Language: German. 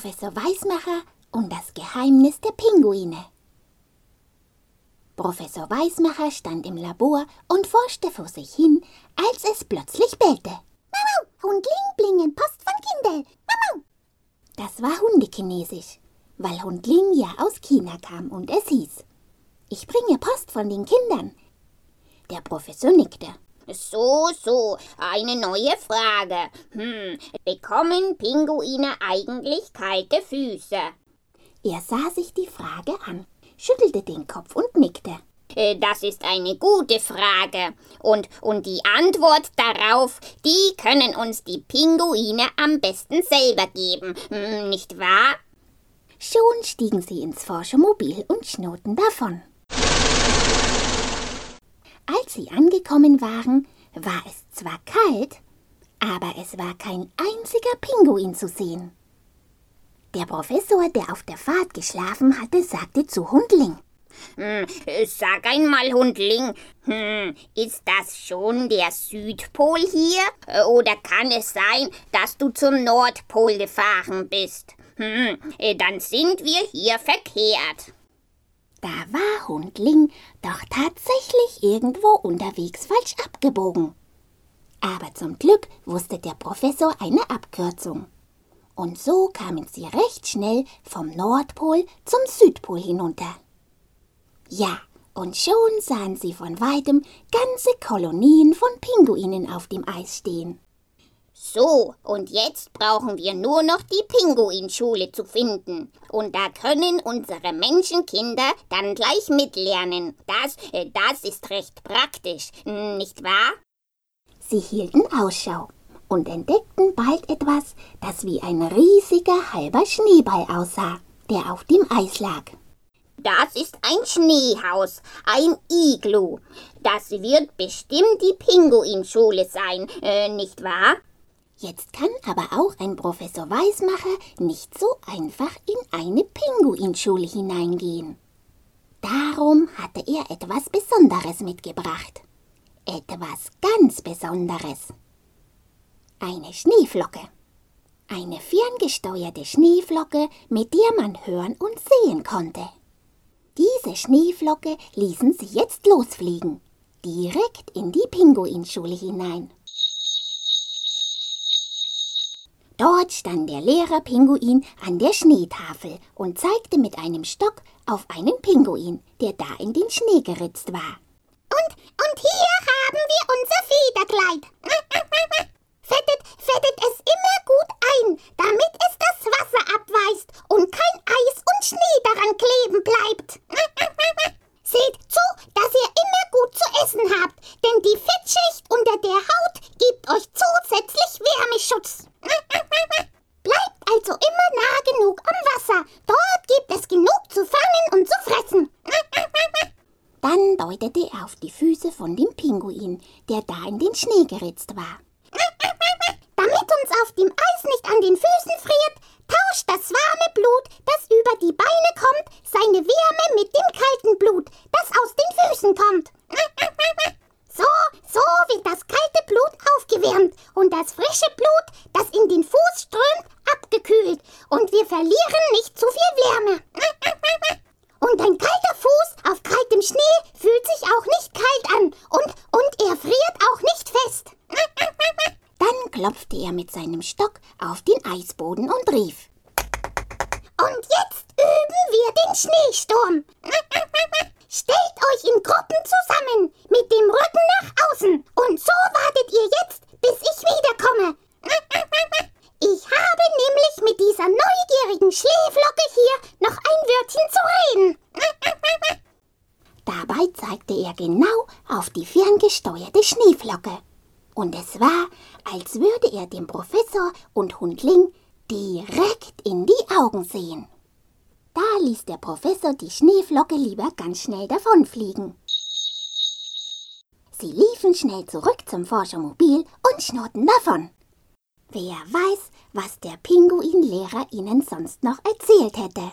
Professor Weismacher und das Geheimnis der Pinguine. Professor Weismacher stand im Labor und forschte vor sich hin, als es plötzlich bellte. Mau, Hundling blingen, Post von Kindel. Mau. Das war Hundekinesisch, weil Hundling ja aus China kam und es hieß, ich bringe Post von den Kindern. Der Professor nickte. So, so, eine neue Frage. Hm, bekommen Pinguine eigentlich kalte Füße? Er sah sich die Frage an, schüttelte den Kopf und nickte. Äh, das ist eine gute Frage. Und, und die Antwort darauf, die können uns die Pinguine am besten selber geben, hm, nicht wahr? Schon stiegen sie ins Forschermobil und schnurrten davon. Als sie angekommen waren, war es zwar kalt, aber es war kein einziger Pinguin zu sehen. Der Professor, der auf der Fahrt geschlafen hatte, sagte zu Hundling. Hm, sag einmal, Hundling, hm, ist das schon der Südpol hier? Oder kann es sein, dass du zum Nordpol gefahren bist? Hm, dann sind wir hier verkehrt. Da war Hundling doch tatsächlich irgendwo unterwegs falsch abgebogen. Aber zum Glück wusste der Professor eine Abkürzung. Und so kamen sie recht schnell vom Nordpol zum Südpol hinunter. Ja, und schon sahen sie von weitem ganze Kolonien von Pinguinen auf dem Eis stehen. So, und jetzt brauchen wir nur noch die Pinguinschule zu finden. Und da können unsere Menschenkinder dann gleich mitlernen. Das, äh, das ist recht praktisch, nicht wahr? Sie hielten Ausschau und entdeckten bald etwas, das wie ein riesiger halber Schneeball aussah, der auf dem Eis lag. Das ist ein Schneehaus, ein Iglu. Das wird bestimmt die Pinguinschule sein, äh, nicht wahr? Jetzt kann aber auch ein Professor Weismacher nicht so einfach in eine Pinguinschule hineingehen. Darum hatte er etwas Besonderes mitgebracht. Etwas ganz Besonderes. Eine Schneeflocke. Eine ferngesteuerte Schneeflocke, mit der man hören und sehen konnte. Diese Schneeflocke ließen sie jetzt losfliegen, direkt in die Pinguinschule hinein. Dort stand der Lehrer Pinguin an der Schneetafel und zeigte mit einem Stock auf einen Pinguin, der da in den Schnee geritzt war. Und, und hier haben wir unser Federkleid. fettet, fettet es immer gut ein, damit es das Wasser abweist und kein Eis und Schnee daran kleben bleibt. Seht zu, dass ihr immer gut zu essen habt, denn die Fettschicht unter der Haut gibt euch zusätzlich Wärmeschutz. Bleibt also immer nah genug am Wasser. Dort gibt es genug zu fangen und zu fressen. Deutete er auf die Füße von dem Pinguin, der da in den Schnee geritzt war. Damit uns auf dem Eis nicht an den Füßen friert, tauscht das warme Blut, das über die Beine kommt, seine Wärme mit dem kalten Blut, das aus den Füßen kommt. So, so wird das kalte Blut aufgewärmt und das frische Blut, das in den Fuß strömt, abgekühlt und wir verlieren nicht zu viel Wärme. Und ein kalter Fuß auf kaltem Schnee fühlt sich auch nicht kalt an und, und er friert auch nicht fest. Dann klopfte er mit seinem Stock auf den Eisboden und rief. Und jetzt üben wir den Schneesturm. Stellt euch in Gruppen zusammen, mit dem Rücken nach außen. Und so wartet ihr jetzt, bis ich wiederkomme. Ich habe nämlich mit dieser neugierigen Schneeflocke hier noch ein Wörtchen zu reden. Dabei zeigte er genau auf die ferngesteuerte Schneeflocke. Und es war, als würde er dem Professor und Hundling direkt in die Augen sehen. Da ließ der Professor die Schneeflocke lieber ganz schnell davonfliegen. Sie liefen schnell zurück zum Forschermobil und schnurrten davon. Wer weiß, was der Pinguinlehrer ihnen sonst noch erzählt hätte.